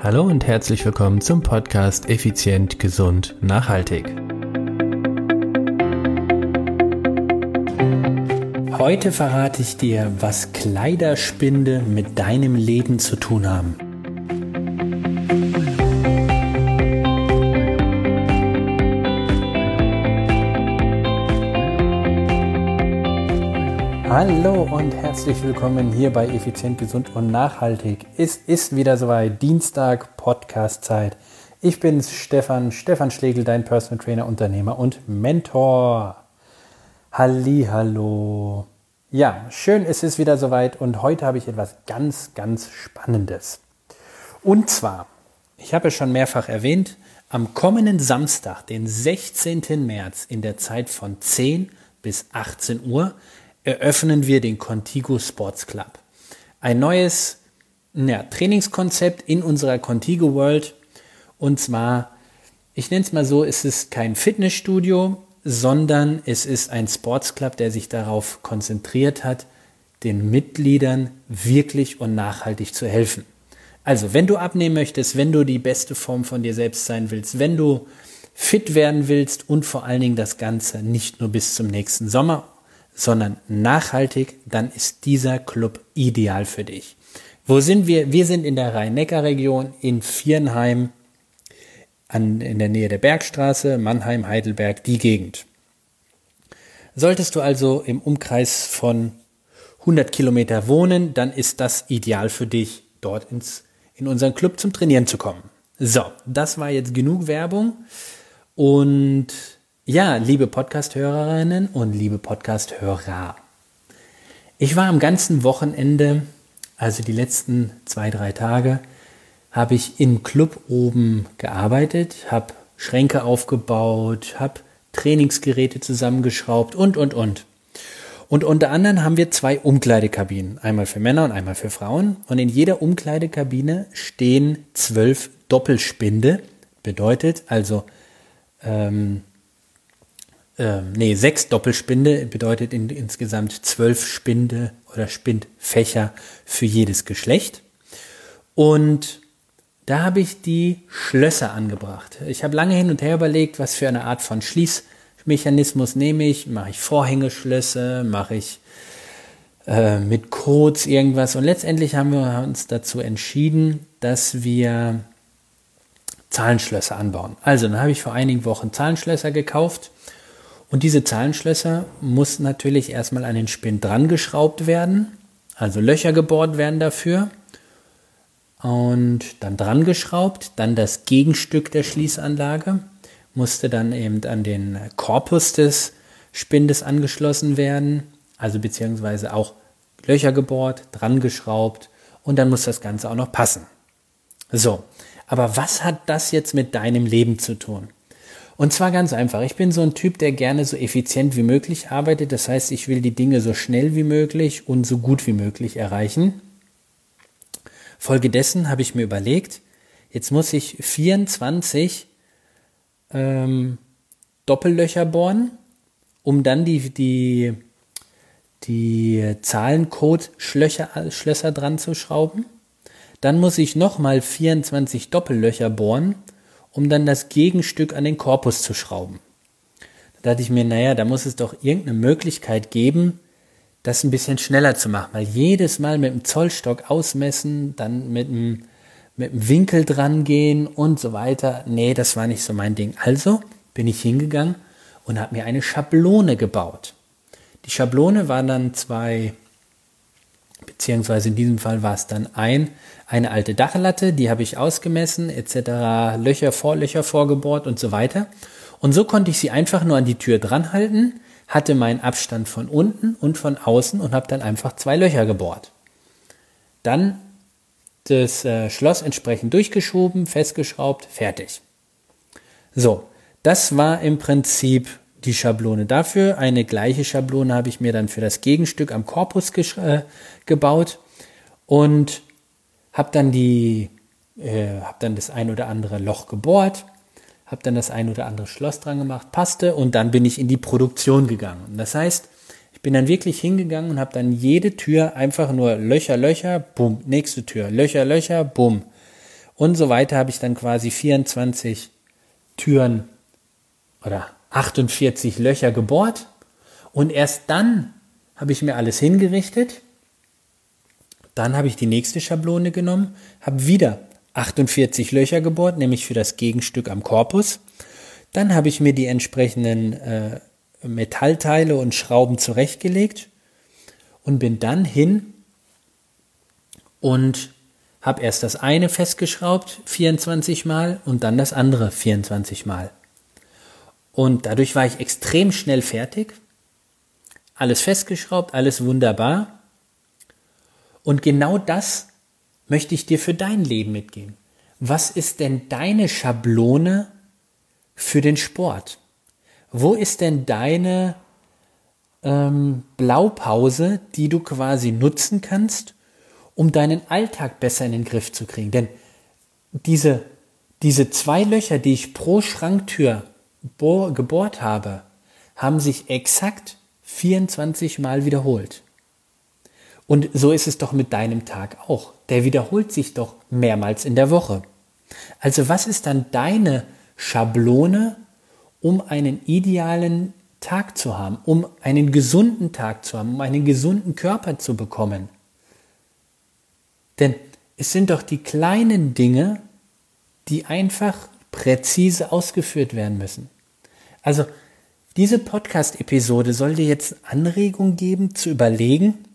Hallo und herzlich willkommen zum Podcast Effizient, Gesund, Nachhaltig. Heute verrate ich dir, was Kleiderspinde mit deinem Leben zu tun haben. Hallo und herzlich willkommen hier bei Effizient, Gesund und Nachhaltig. Es ist wieder soweit, Dienstag, Podcast-Zeit. Ich bin's, Stefan, Stefan Schlegel, dein Personal Trainer, Unternehmer und Mentor. Halli, hallo. Ja, schön, es ist wieder soweit und heute habe ich etwas ganz, ganz Spannendes. Und zwar, ich habe es schon mehrfach erwähnt, am kommenden Samstag, den 16. März in der Zeit von 10 bis 18 Uhr, eröffnen wir den Contigo Sports Club. Ein neues ja, Trainingskonzept in unserer Contigo World. Und zwar, ich nenne es mal so, es ist kein Fitnessstudio, sondern es ist ein Sports Club, der sich darauf konzentriert hat, den Mitgliedern wirklich und nachhaltig zu helfen. Also, wenn du abnehmen möchtest, wenn du die beste Form von dir selbst sein willst, wenn du fit werden willst und vor allen Dingen das Ganze nicht nur bis zum nächsten Sommer sondern nachhaltig, dann ist dieser Club ideal für dich. Wo sind wir? Wir sind in der Rhein-Neckar-Region in Viernheim, an, in der Nähe der Bergstraße, Mannheim, Heidelberg, die Gegend. Solltest du also im Umkreis von 100 Kilometer wohnen, dann ist das ideal für dich, dort ins, in unseren Club zum Trainieren zu kommen. So, das war jetzt genug Werbung und ja, liebe Podcast-Hörerinnen und liebe Podcast-Hörer. Ich war am ganzen Wochenende, also die letzten zwei, drei Tage, habe ich im Club oben gearbeitet, habe Schränke aufgebaut, habe Trainingsgeräte zusammengeschraubt und, und, und. Und unter anderem haben wir zwei Umkleidekabinen, einmal für Männer und einmal für Frauen. Und in jeder Umkleidekabine stehen zwölf Doppelspinde, bedeutet also ähm, ähm, nee, sechs Doppelspinde bedeutet in, insgesamt zwölf Spinde oder Spindfächer für jedes Geschlecht. Und da habe ich die Schlösser angebracht. Ich habe lange hin und her überlegt, was für eine Art von Schließmechanismus nehme ich. Mache ich Vorhängeschlösser, mache ich äh, mit Codes irgendwas. Und letztendlich haben wir uns dazu entschieden, dass wir Zahlenschlösser anbauen. Also, dann habe ich vor einigen Wochen Zahlenschlösser gekauft und diese Zahlenschlösser muss natürlich erstmal an den Spind dran geschraubt werden, also Löcher gebohrt werden dafür. Und dann dran geschraubt, dann das Gegenstück der Schließanlage musste dann eben an den Korpus des Spindes angeschlossen werden, also beziehungsweise auch Löcher gebohrt, dran geschraubt und dann muss das Ganze auch noch passen. So, aber was hat das jetzt mit deinem Leben zu tun? Und zwar ganz einfach. Ich bin so ein Typ, der gerne so effizient wie möglich arbeitet. Das heißt, ich will die Dinge so schnell wie möglich und so gut wie möglich erreichen. Folgedessen habe ich mir überlegt, jetzt muss ich 24 ähm, Doppellöcher bohren, um dann die, die, die Zahlencode-Schlösser dran zu schrauben. Dann muss ich nochmal 24 Doppellöcher bohren, um dann das Gegenstück an den Korpus zu schrauben. Da dachte ich mir, naja, da muss es doch irgendeine Möglichkeit geben, das ein bisschen schneller zu machen, weil jedes Mal mit dem Zollstock ausmessen, dann mit dem, mit dem Winkel dran gehen und so weiter. Nee, das war nicht so mein Ding. Also bin ich hingegangen und habe mir eine Schablone gebaut. Die Schablone war dann zwei beziehungsweise in diesem Fall war es dann ein, eine alte Dachlatte, die habe ich ausgemessen, etc., Löcher, Vorlöcher vorgebohrt und so weiter. Und so konnte ich sie einfach nur an die Tür dranhalten, hatte meinen Abstand von unten und von außen und habe dann einfach zwei Löcher gebohrt. Dann das äh, Schloss entsprechend durchgeschoben, festgeschraubt, fertig. So, das war im Prinzip die Schablone dafür. Eine gleiche Schablone habe ich mir dann für das Gegenstück am Korpus äh, gebaut und habe dann die, äh, habe dann das ein oder andere Loch gebohrt, habe dann das ein oder andere Schloss dran gemacht, passte und dann bin ich in die Produktion gegangen. Das heißt, ich bin dann wirklich hingegangen und habe dann jede Tür einfach nur Löcher, Löcher, bumm, nächste Tür, Löcher, Löcher, bumm. und so weiter habe ich dann quasi 24 Türen oder 48 Löcher gebohrt und erst dann habe ich mir alles hingerichtet. Dann habe ich die nächste Schablone genommen, habe wieder 48 Löcher gebohrt, nämlich für das Gegenstück am Korpus. Dann habe ich mir die entsprechenden äh, Metallteile und Schrauben zurechtgelegt und bin dann hin und habe erst das eine festgeschraubt 24 Mal und dann das andere 24 Mal. Und dadurch war ich extrem schnell fertig. Alles festgeschraubt, alles wunderbar. Und genau das möchte ich dir für dein Leben mitgeben. Was ist denn deine Schablone für den Sport? Wo ist denn deine ähm, Blaupause, die du quasi nutzen kannst, um deinen Alltag besser in den Griff zu kriegen? Denn diese, diese zwei Löcher, die ich pro Schranktür bohr, gebohrt habe, haben sich exakt 24 Mal wiederholt. Und so ist es doch mit deinem Tag auch. Der wiederholt sich doch mehrmals in der Woche. Also was ist dann deine Schablone, um einen idealen Tag zu haben, um einen gesunden Tag zu haben, um einen gesunden Körper zu bekommen? Denn es sind doch die kleinen Dinge, die einfach präzise ausgeführt werden müssen. Also diese Podcast-Episode soll dir jetzt Anregung geben zu überlegen,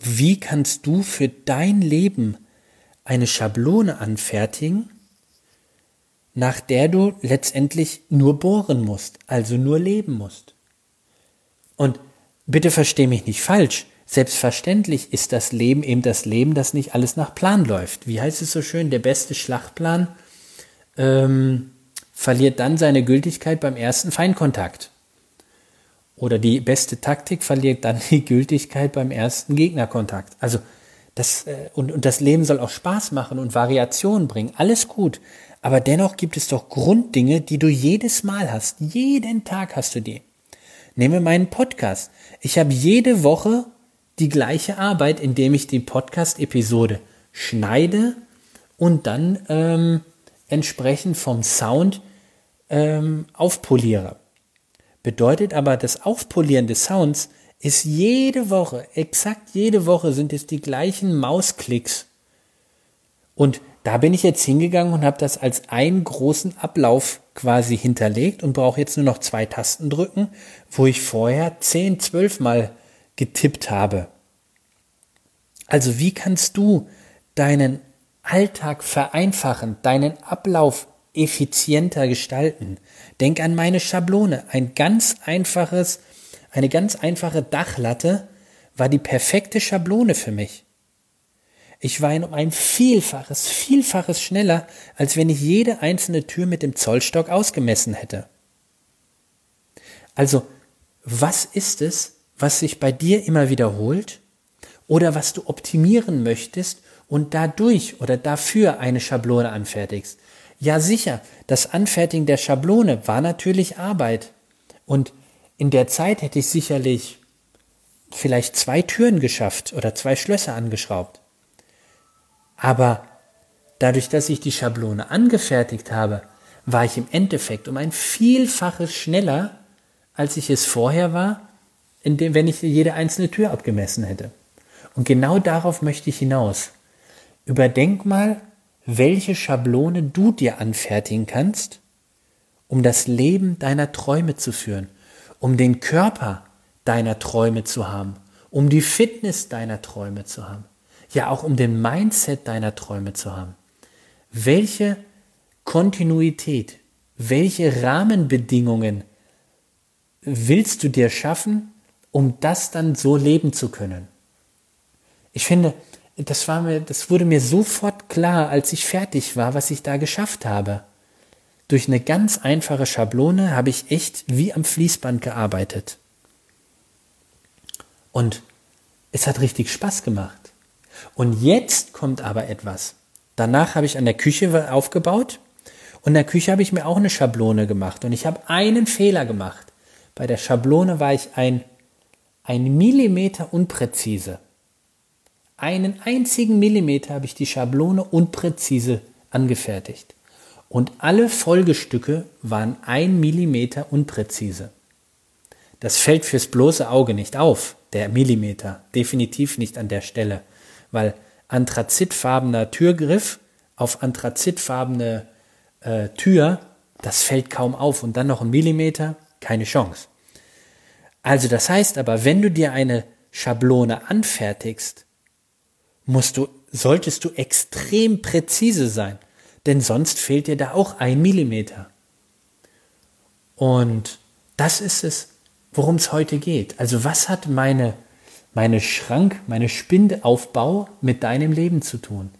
wie kannst du für dein Leben eine Schablone anfertigen, nach der du letztendlich nur bohren musst, also nur leben musst. Und bitte versteh mich nicht falsch, selbstverständlich ist das Leben eben das Leben, das nicht alles nach Plan läuft. Wie heißt es so schön, der beste Schlachtplan ähm, verliert dann seine Gültigkeit beim ersten Feinkontakt. Oder die beste Taktik verliert dann die Gültigkeit beim ersten Gegnerkontakt. Also das, äh, und, und das Leben soll auch Spaß machen und Variationen bringen. Alles gut. Aber dennoch gibt es doch Grunddinge, die du jedes Mal hast. Jeden Tag hast du die. Nehme meinen Podcast. Ich habe jede Woche die gleiche Arbeit, indem ich die Podcast-Episode schneide und dann ähm, entsprechend vom Sound ähm, aufpoliere. Bedeutet aber, das Aufpolieren des Sounds ist jede Woche, exakt jede Woche sind es die gleichen Mausklicks. Und da bin ich jetzt hingegangen und habe das als einen großen Ablauf quasi hinterlegt und brauche jetzt nur noch zwei Tasten drücken, wo ich vorher zehn, zwölf Mal getippt habe. Also wie kannst du deinen Alltag vereinfachen, deinen Ablauf effizienter gestalten. Denk an meine Schablone. Ein ganz einfaches, eine ganz einfache Dachlatte war die perfekte Schablone für mich. Ich war um ein Vielfaches, Vielfaches schneller, als wenn ich jede einzelne Tür mit dem Zollstock ausgemessen hätte. Also, was ist es, was sich bei dir immer wiederholt oder was du optimieren möchtest und dadurch oder dafür eine Schablone anfertigst? Ja sicher, das Anfertigen der Schablone war natürlich Arbeit. Und in der Zeit hätte ich sicherlich vielleicht zwei Türen geschafft oder zwei Schlösser angeschraubt. Aber dadurch, dass ich die Schablone angefertigt habe, war ich im Endeffekt um ein Vielfaches schneller, als ich es vorher war, indem, wenn ich jede einzelne Tür abgemessen hätte. Und genau darauf möchte ich hinaus. Überdenk mal, welche Schablone du dir anfertigen kannst, um das Leben deiner Träume zu führen, um den Körper deiner Träume zu haben, um die Fitness deiner Träume zu haben, ja auch um den Mindset deiner Träume zu haben. Welche Kontinuität, welche Rahmenbedingungen willst du dir schaffen, um das dann so leben zu können? Ich finde, das war mir, das wurde mir sofort klar, als ich fertig war, was ich da geschafft habe. Durch eine ganz einfache Schablone habe ich echt wie am Fließband gearbeitet. Und es hat richtig Spaß gemacht. Und jetzt kommt aber etwas. Danach habe ich an der Küche aufgebaut und in der Küche habe ich mir auch eine Schablone gemacht und ich habe einen Fehler gemacht. Bei der Schablone war ich ein, ein Millimeter unpräzise. Einen einzigen Millimeter habe ich die Schablone unpräzise angefertigt. Und alle Folgestücke waren ein Millimeter unpräzise. Das fällt fürs bloße Auge nicht auf, der Millimeter, definitiv nicht an der Stelle, weil anthrazitfarbener Türgriff auf anthrazitfarbene äh, Tür, das fällt kaum auf und dann noch ein Millimeter, keine Chance. Also das heißt aber, wenn du dir eine Schablone anfertigst, musst du, solltest du extrem präzise sein, denn sonst fehlt dir da auch ein Millimeter. Und das ist es, worum es heute geht. Also was hat meine, meine Schrank, meine Spindeaufbau mit deinem Leben zu tun?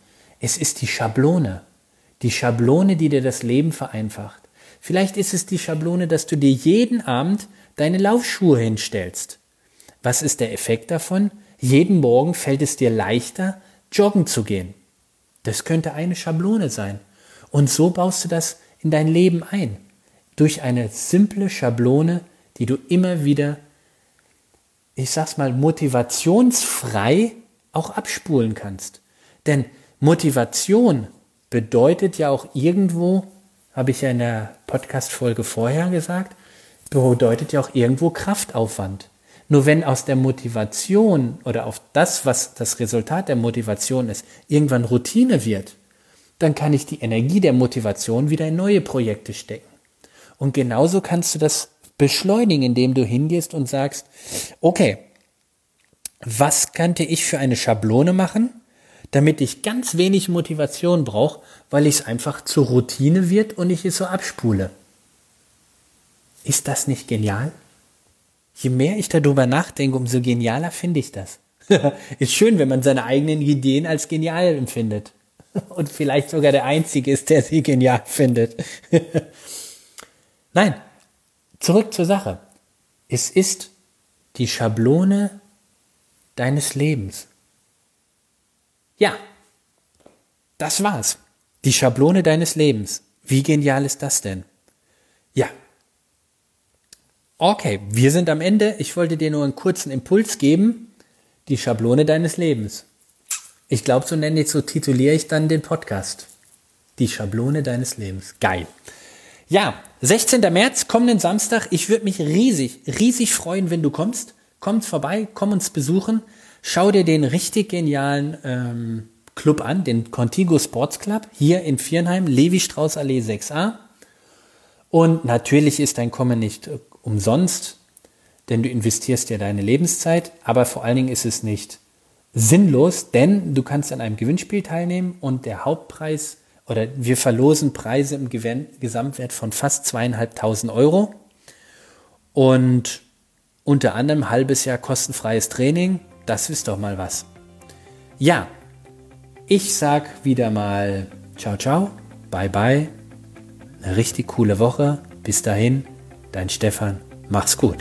Es ist die Schablone. Die Schablone, die dir das Leben vereinfacht. Vielleicht ist es die Schablone, dass du dir jeden Abend deine Laufschuhe hinstellst. Was ist der Effekt davon? Jeden Morgen fällt es dir leichter, joggen zu gehen. Das könnte eine Schablone sein. Und so baust du das in dein Leben ein. Durch eine simple Schablone, die du immer wieder, ich sag's mal, motivationsfrei auch abspulen kannst. Denn Motivation bedeutet ja auch irgendwo, habe ich ja in der Podcast-Folge vorher gesagt, bedeutet ja auch irgendwo Kraftaufwand. Nur wenn aus der Motivation oder auf das, was das Resultat der Motivation ist, irgendwann Routine wird, dann kann ich die Energie der Motivation wieder in neue Projekte stecken. Und genauso kannst du das beschleunigen, indem du hingehst und sagst, okay, was könnte ich für eine Schablone machen, damit ich ganz wenig Motivation brauche, weil ich es einfach zur Routine wird und ich es so abspule. Ist das nicht genial? Je mehr ich darüber nachdenke, umso genialer finde ich das. ist schön, wenn man seine eigenen Ideen als genial empfindet. Und vielleicht sogar der Einzige ist, der sie genial findet. Nein, zurück zur Sache. Es ist die Schablone deines Lebens. Ja, das war's. Die Schablone deines Lebens. Wie genial ist das denn? Ja. Okay, wir sind am Ende. Ich wollte dir nur einen kurzen Impuls geben. Die Schablone deines Lebens. Ich glaube, so nenne ich, so tituliere ich dann den Podcast. Die Schablone deines Lebens. Geil. Ja, 16. März, kommenden Samstag. Ich würde mich riesig, riesig freuen, wenn du kommst. Kommt vorbei, komm uns besuchen. Schau dir den richtig genialen ähm, Club an, den Contigo Sports Club, hier in Viernheim, Levi-Strauß Allee 6a. Und natürlich ist dein Kommen nicht äh, umsonst, denn du investierst ja deine Lebenszeit, aber vor allen Dingen ist es nicht sinnlos, denn du kannst an einem Gewinnspiel teilnehmen und der Hauptpreis oder wir verlosen Preise im Gesamtwert von fast zweieinhalbtausend Euro und unter anderem halbes Jahr kostenfreies Training, das ist doch mal was. Ja, ich sag wieder mal ciao, ciao, bye, bye. Eine richtig coole Woche. Bis dahin, dein Stefan. Mach's gut.